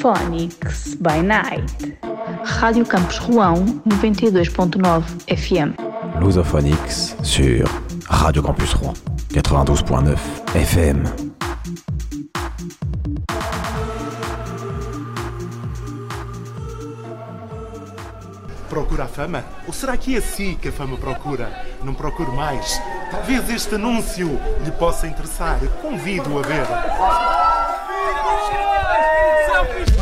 Phonics by Night. Rádio Campus Rouen 92.9 FM. Lusophonix sur Radio Campus Rouen 92.9 FM. Procura a fama? Ou será que é assim que a fama procura? Não procure mais. Talvez este anúncio lhe possa interessar. Convido-o a ver. Everything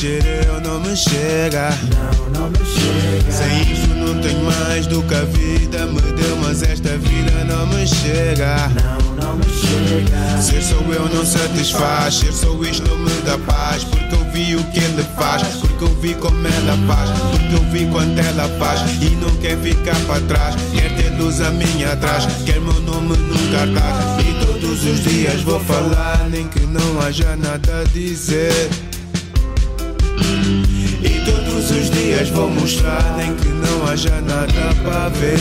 Eu não me chega. Não, não me chega. Sem isto não tenho mais do que a vida me deu, mas esta vida não me chega. Não, não me chega. Ser sou eu não satisfaz, ser sou isto não me dá paz. Porque eu vi o que ele faz, porque eu vi como ela faz, porque eu vi quanto ela faz e não quer ficar para trás. Quer ter luz a minha atrás, quer meu nome num cartaz. E todos os dias vou falar, nem que não haja nada a dizer. E todos os dias vou mostrar, nem que não haja nada para ver.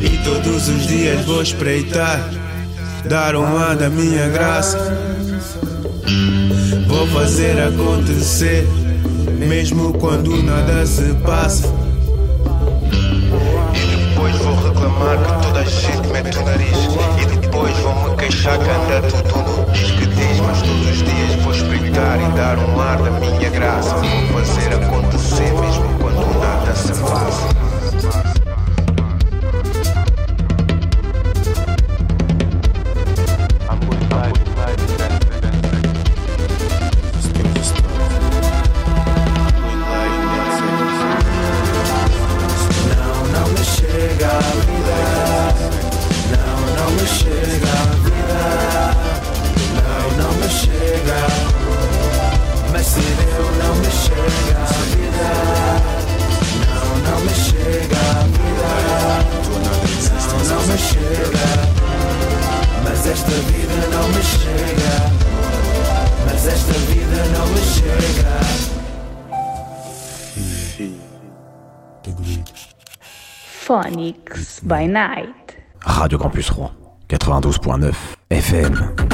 E todos os dias vou espreitar, dar um ar da minha graça. Vou fazer acontecer, mesmo quando nada se passa. E depois vou reclamar que toda a gente mete o nariz. E depois vou me queixar que anda tudo no diz e dar um ar da minha graça. Vou fazer acontecer, mesmo quando nada se passa. Chega. Phonics by Night. Radio Campus Rouen 92.9 FM.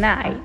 night.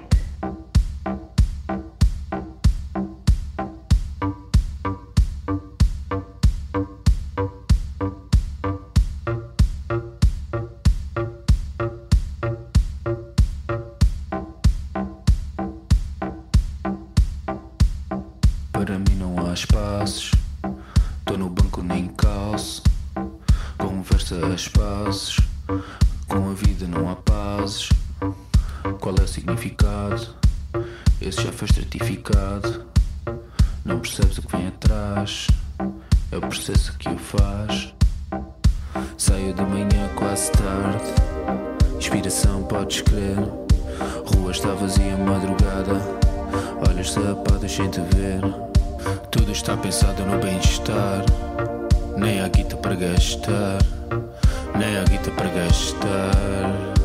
para gastar, nem há guita para gastar.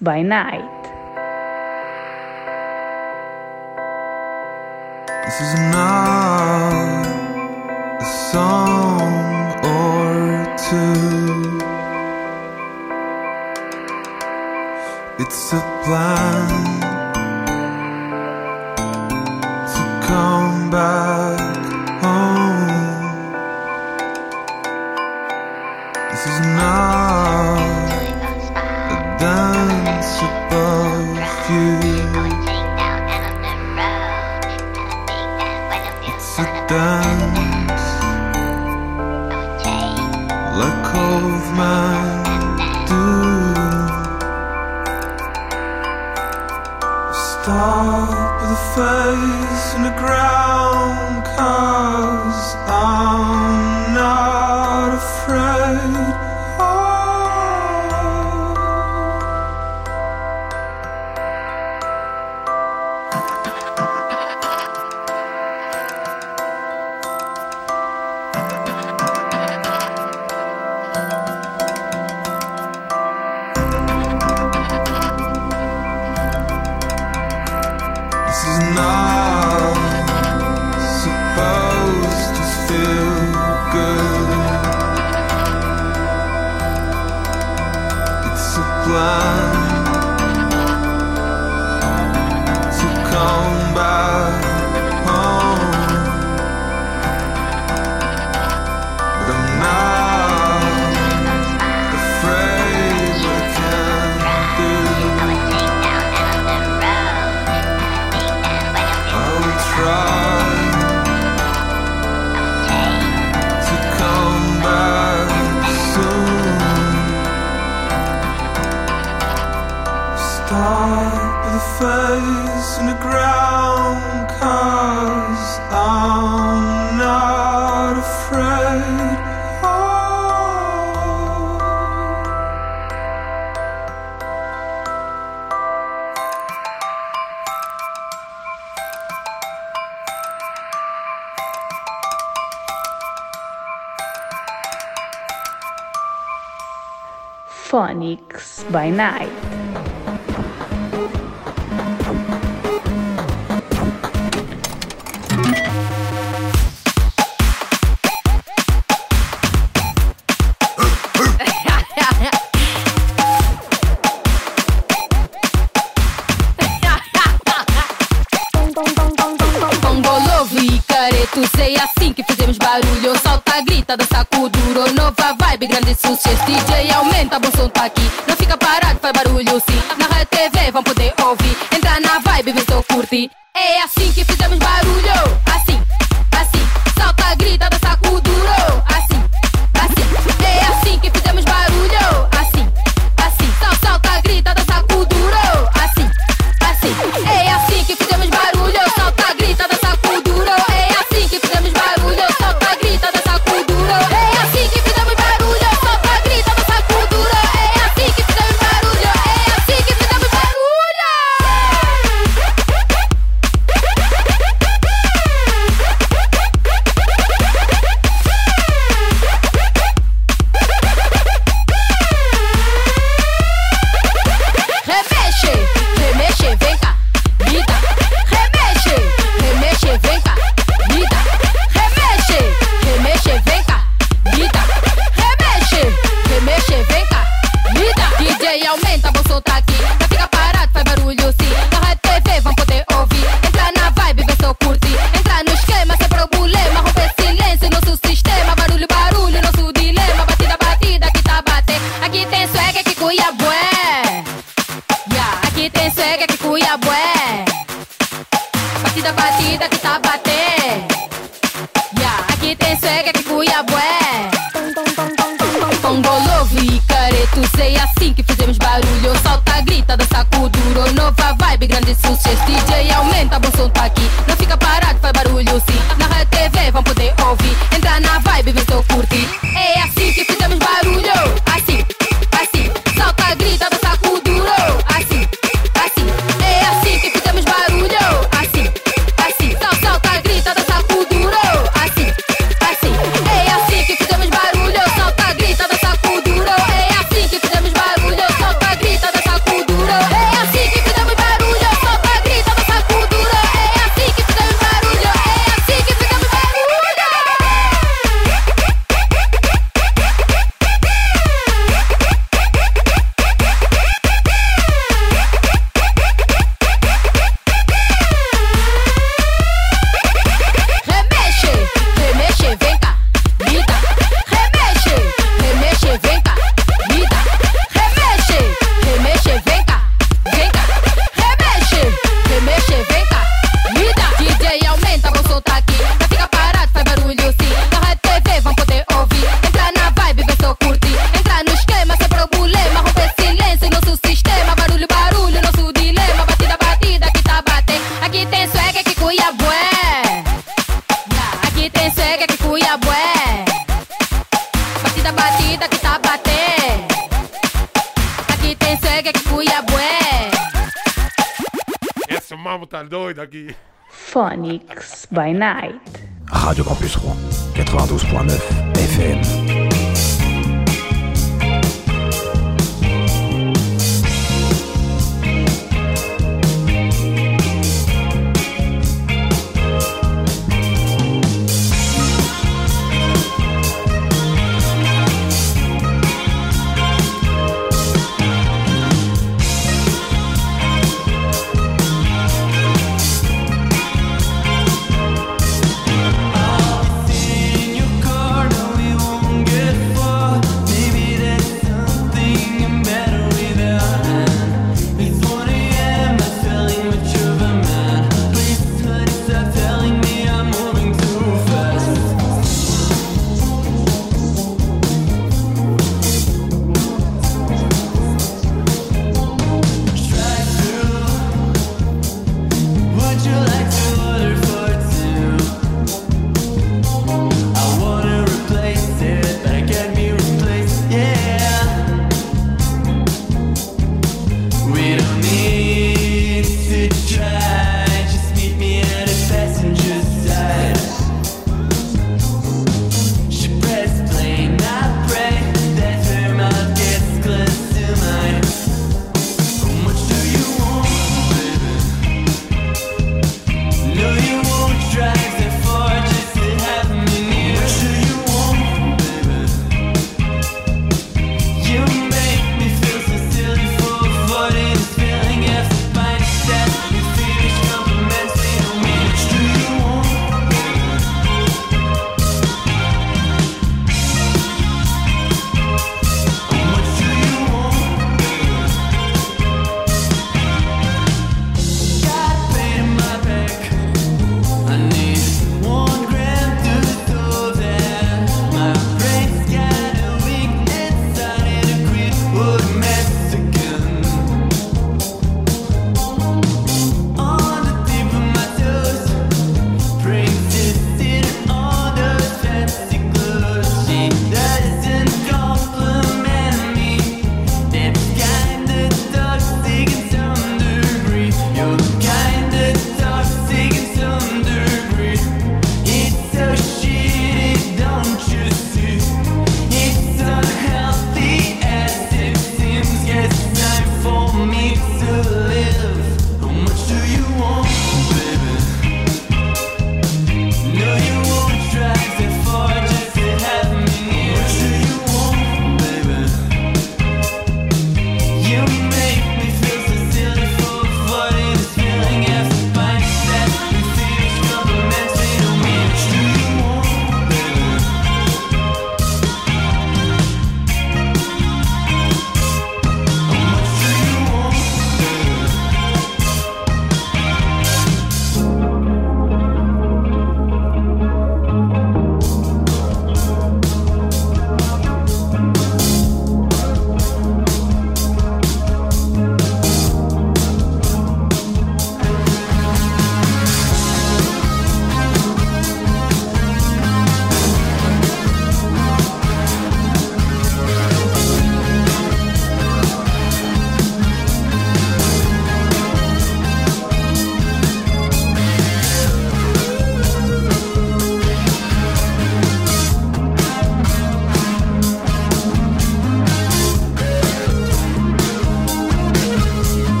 By Night. careto Sei assim que fizemos barulho. Solta, grita, dança, duro. Nova vibe, grande sucesso. DJ aumenta, bom som tá aqui. Não fica parado, faz barulho sim. Na rádio TV vão poder ouvir. Entra na vibe, vê se eu curti. É assim que fizemos barulho. Assim.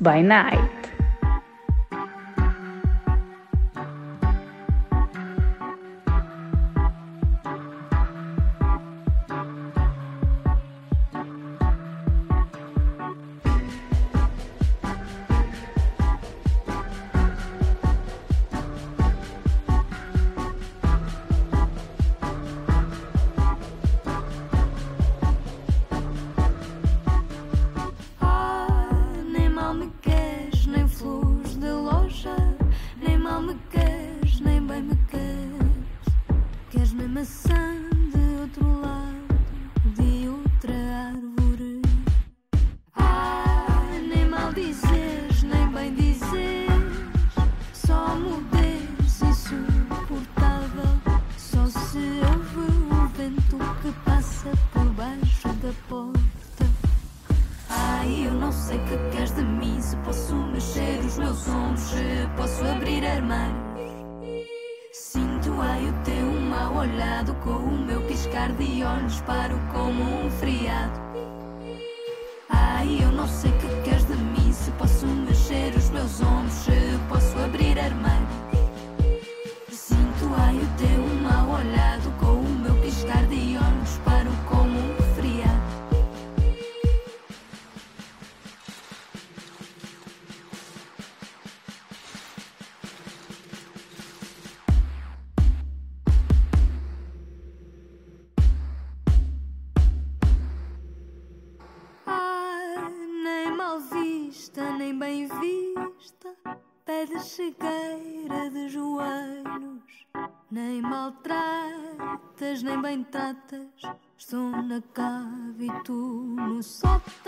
by night. nem bem tratas. Estou na cave e tu no sótão.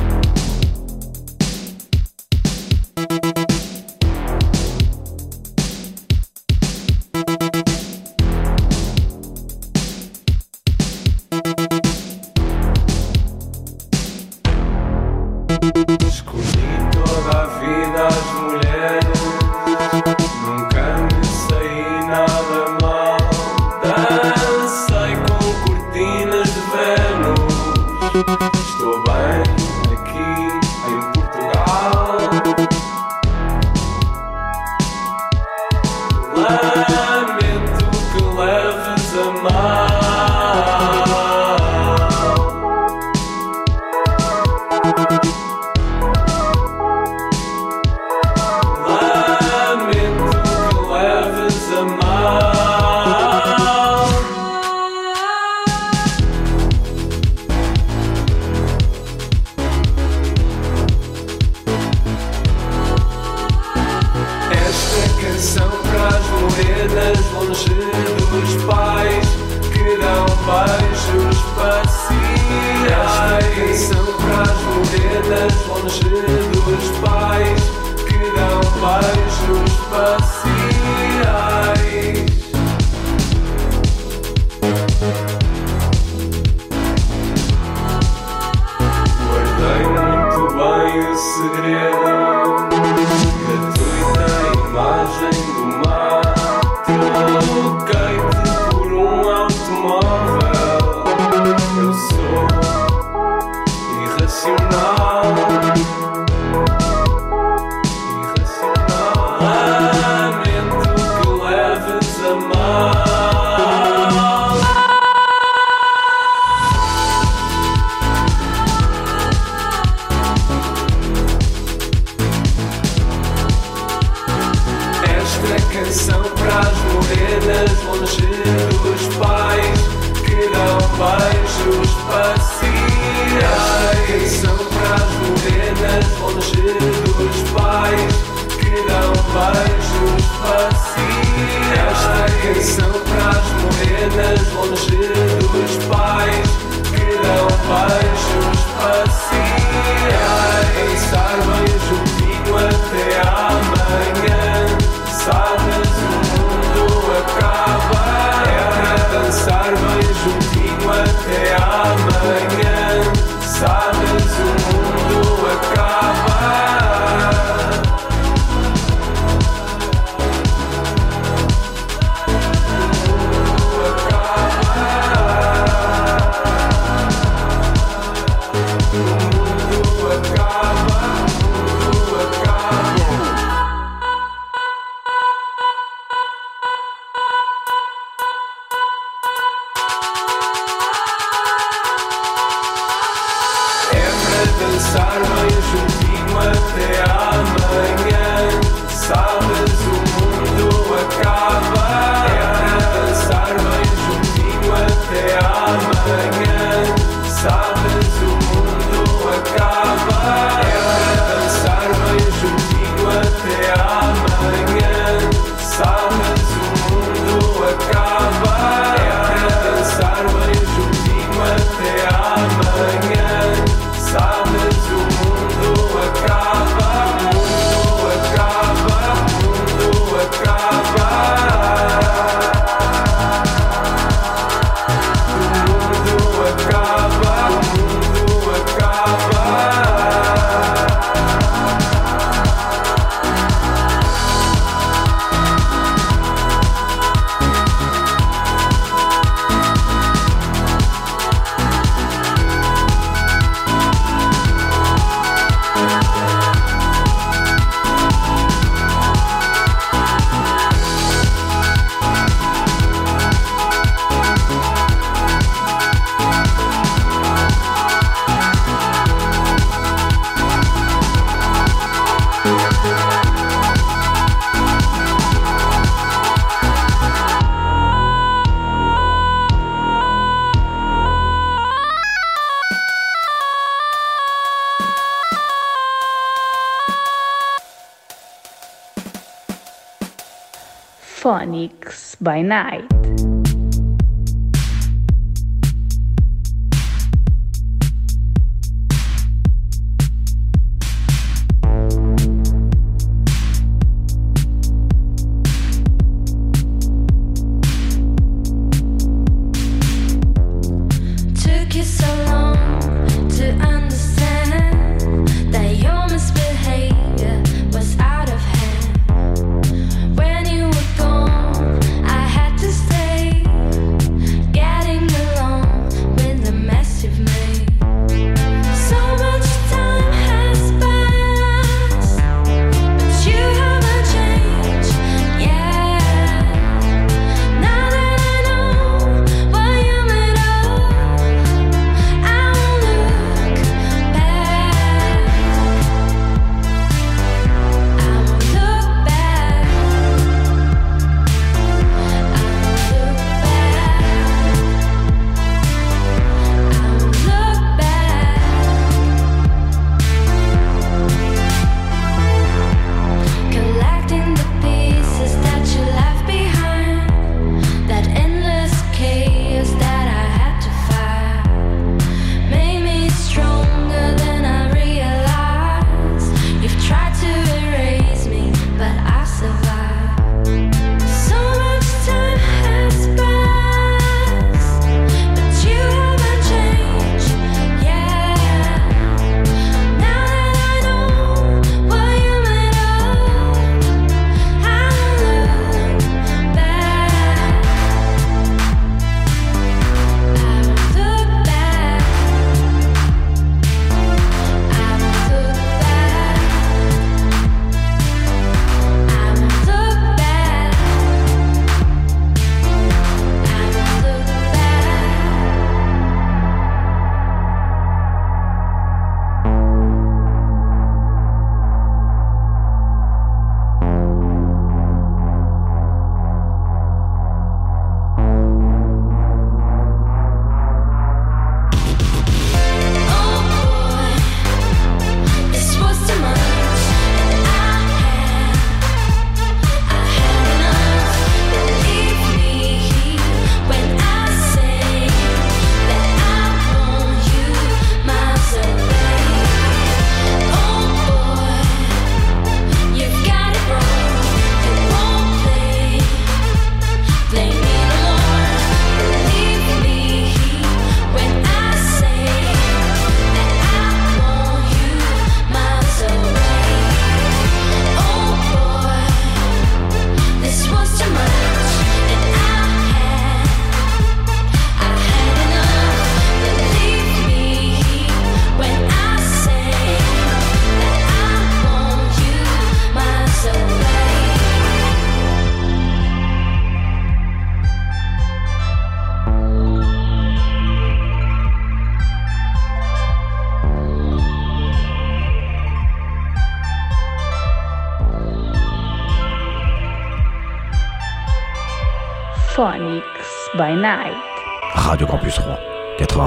By Night.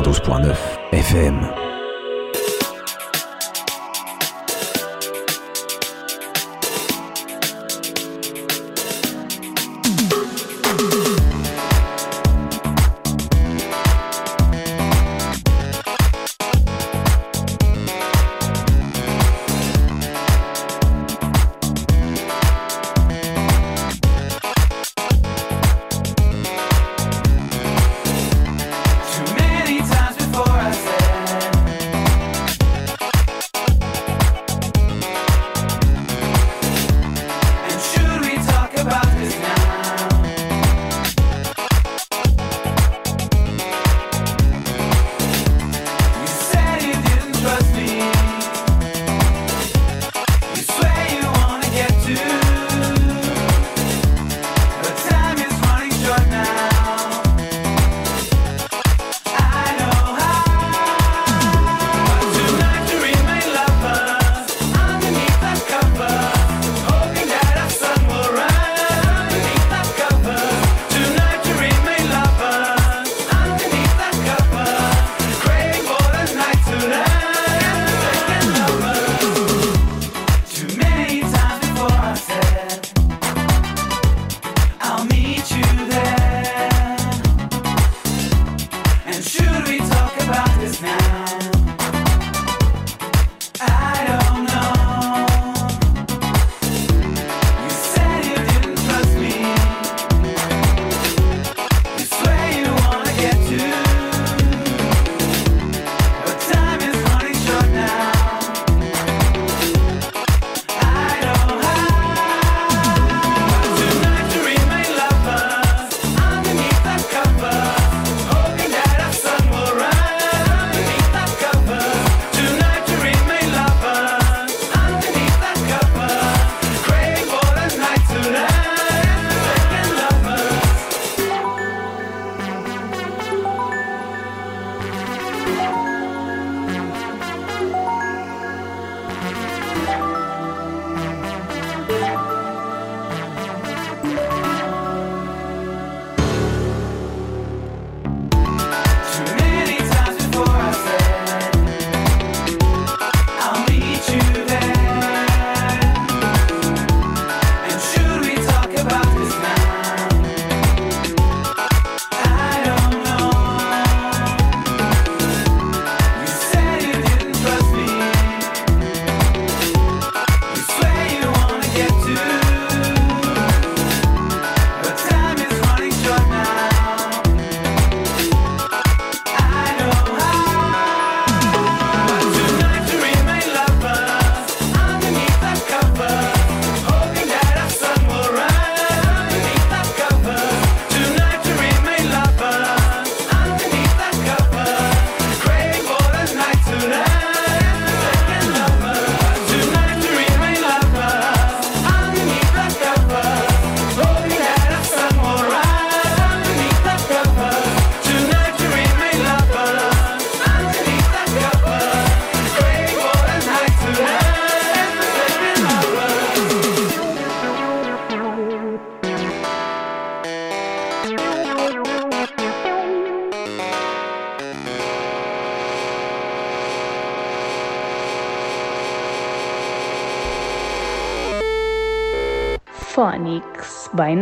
92.9 FM.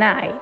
Night.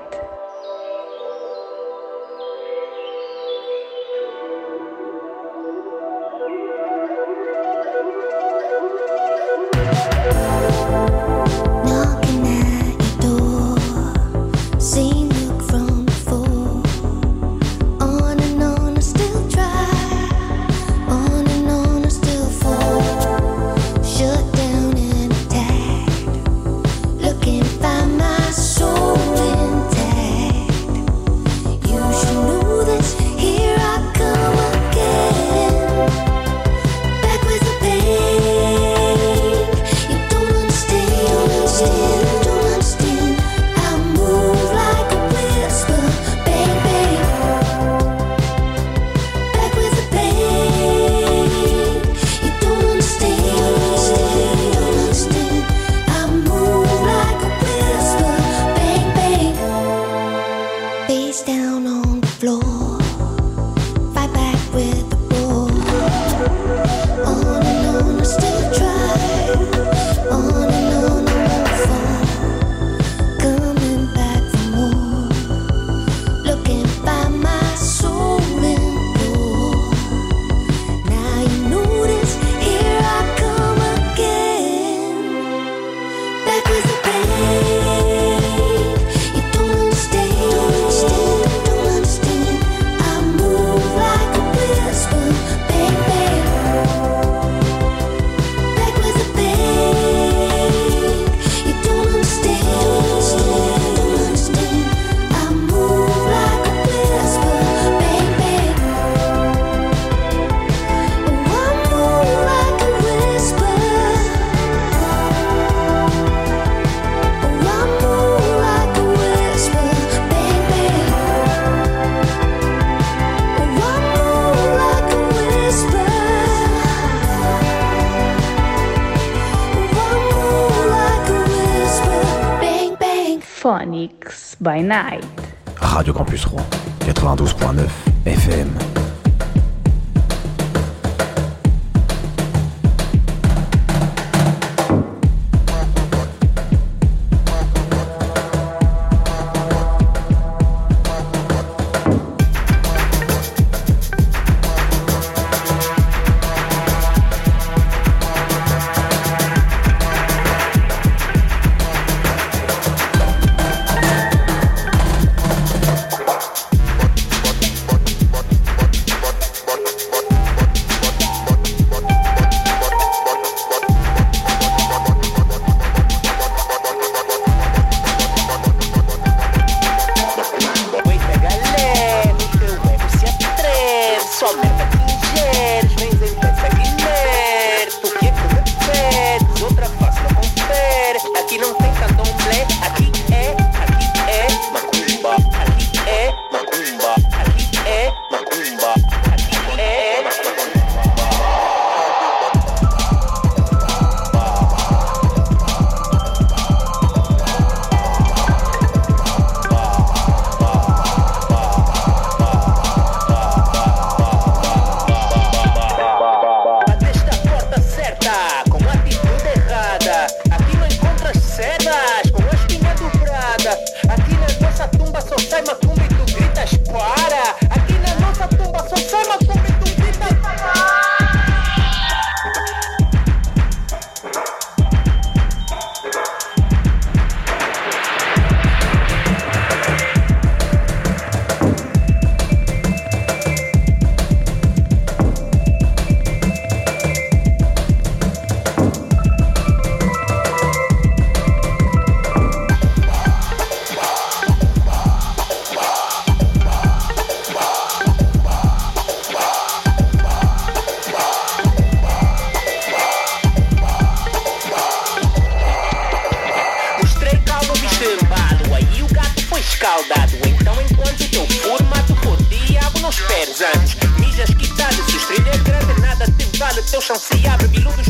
Phonics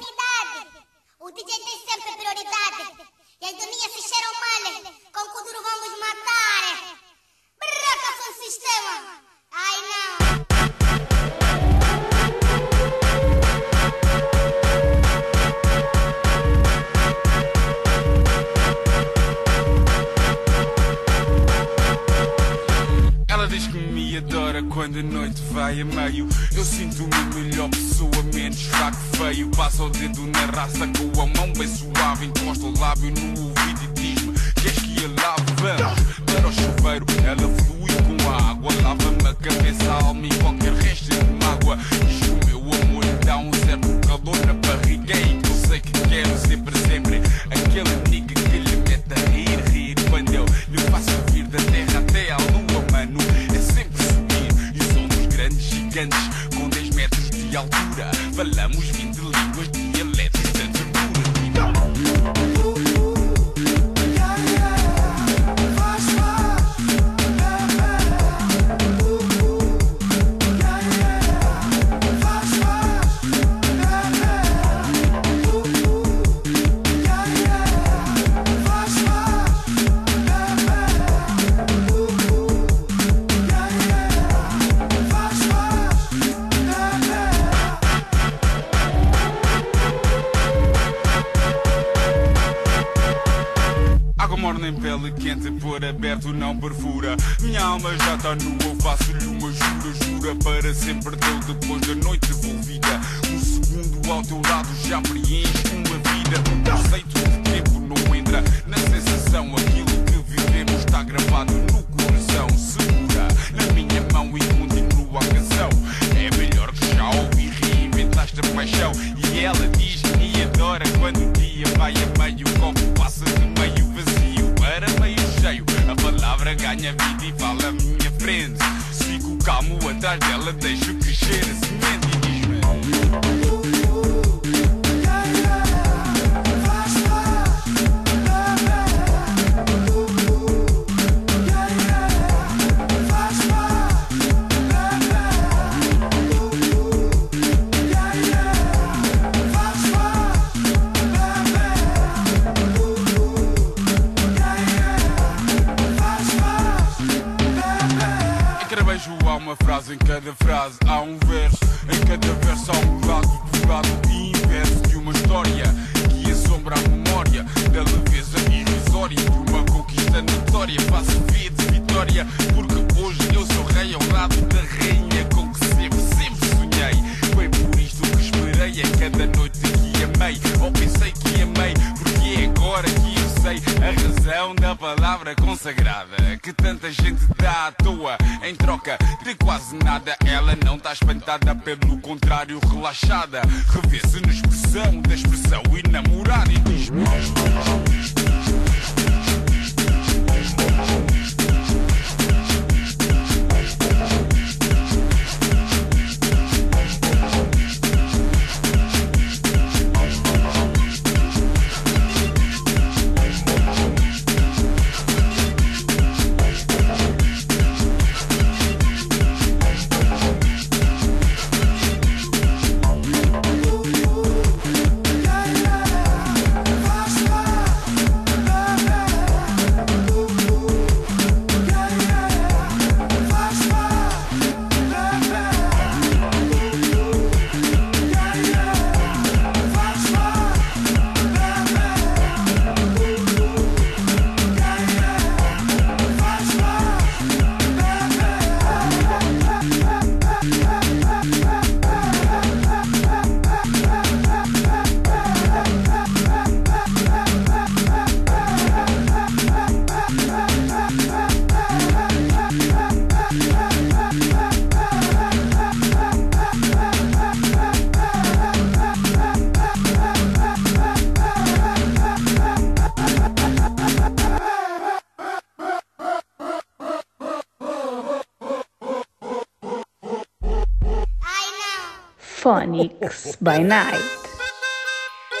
By Night.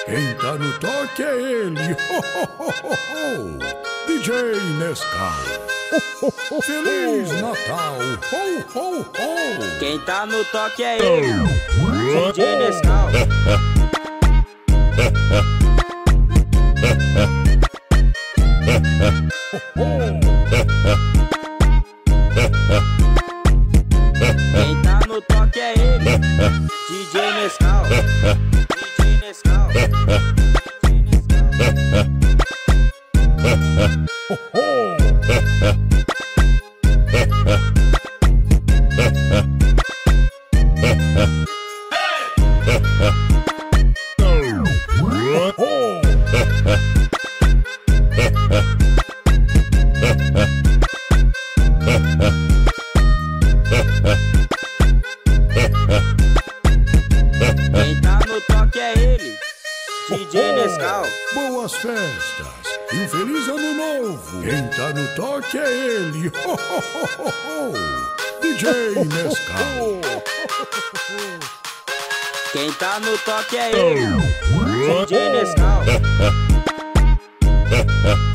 Quem tá no toque é ele, ho, ho, ho, ho. DJ Nescau. Feliz Natal! Ho, ho, ho! Quem tá no toque é ele! DJ Nescau. DJ Nescau. Quem tá no toque é então, ele. DJ Nescau.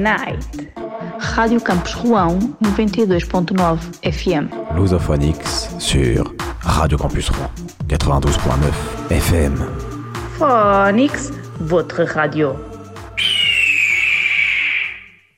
Night. Radio Campus Rouen 92.9 FM. Lusophonix sur Radio Campus Rouen 92.9 FM. Phonix, votre radio.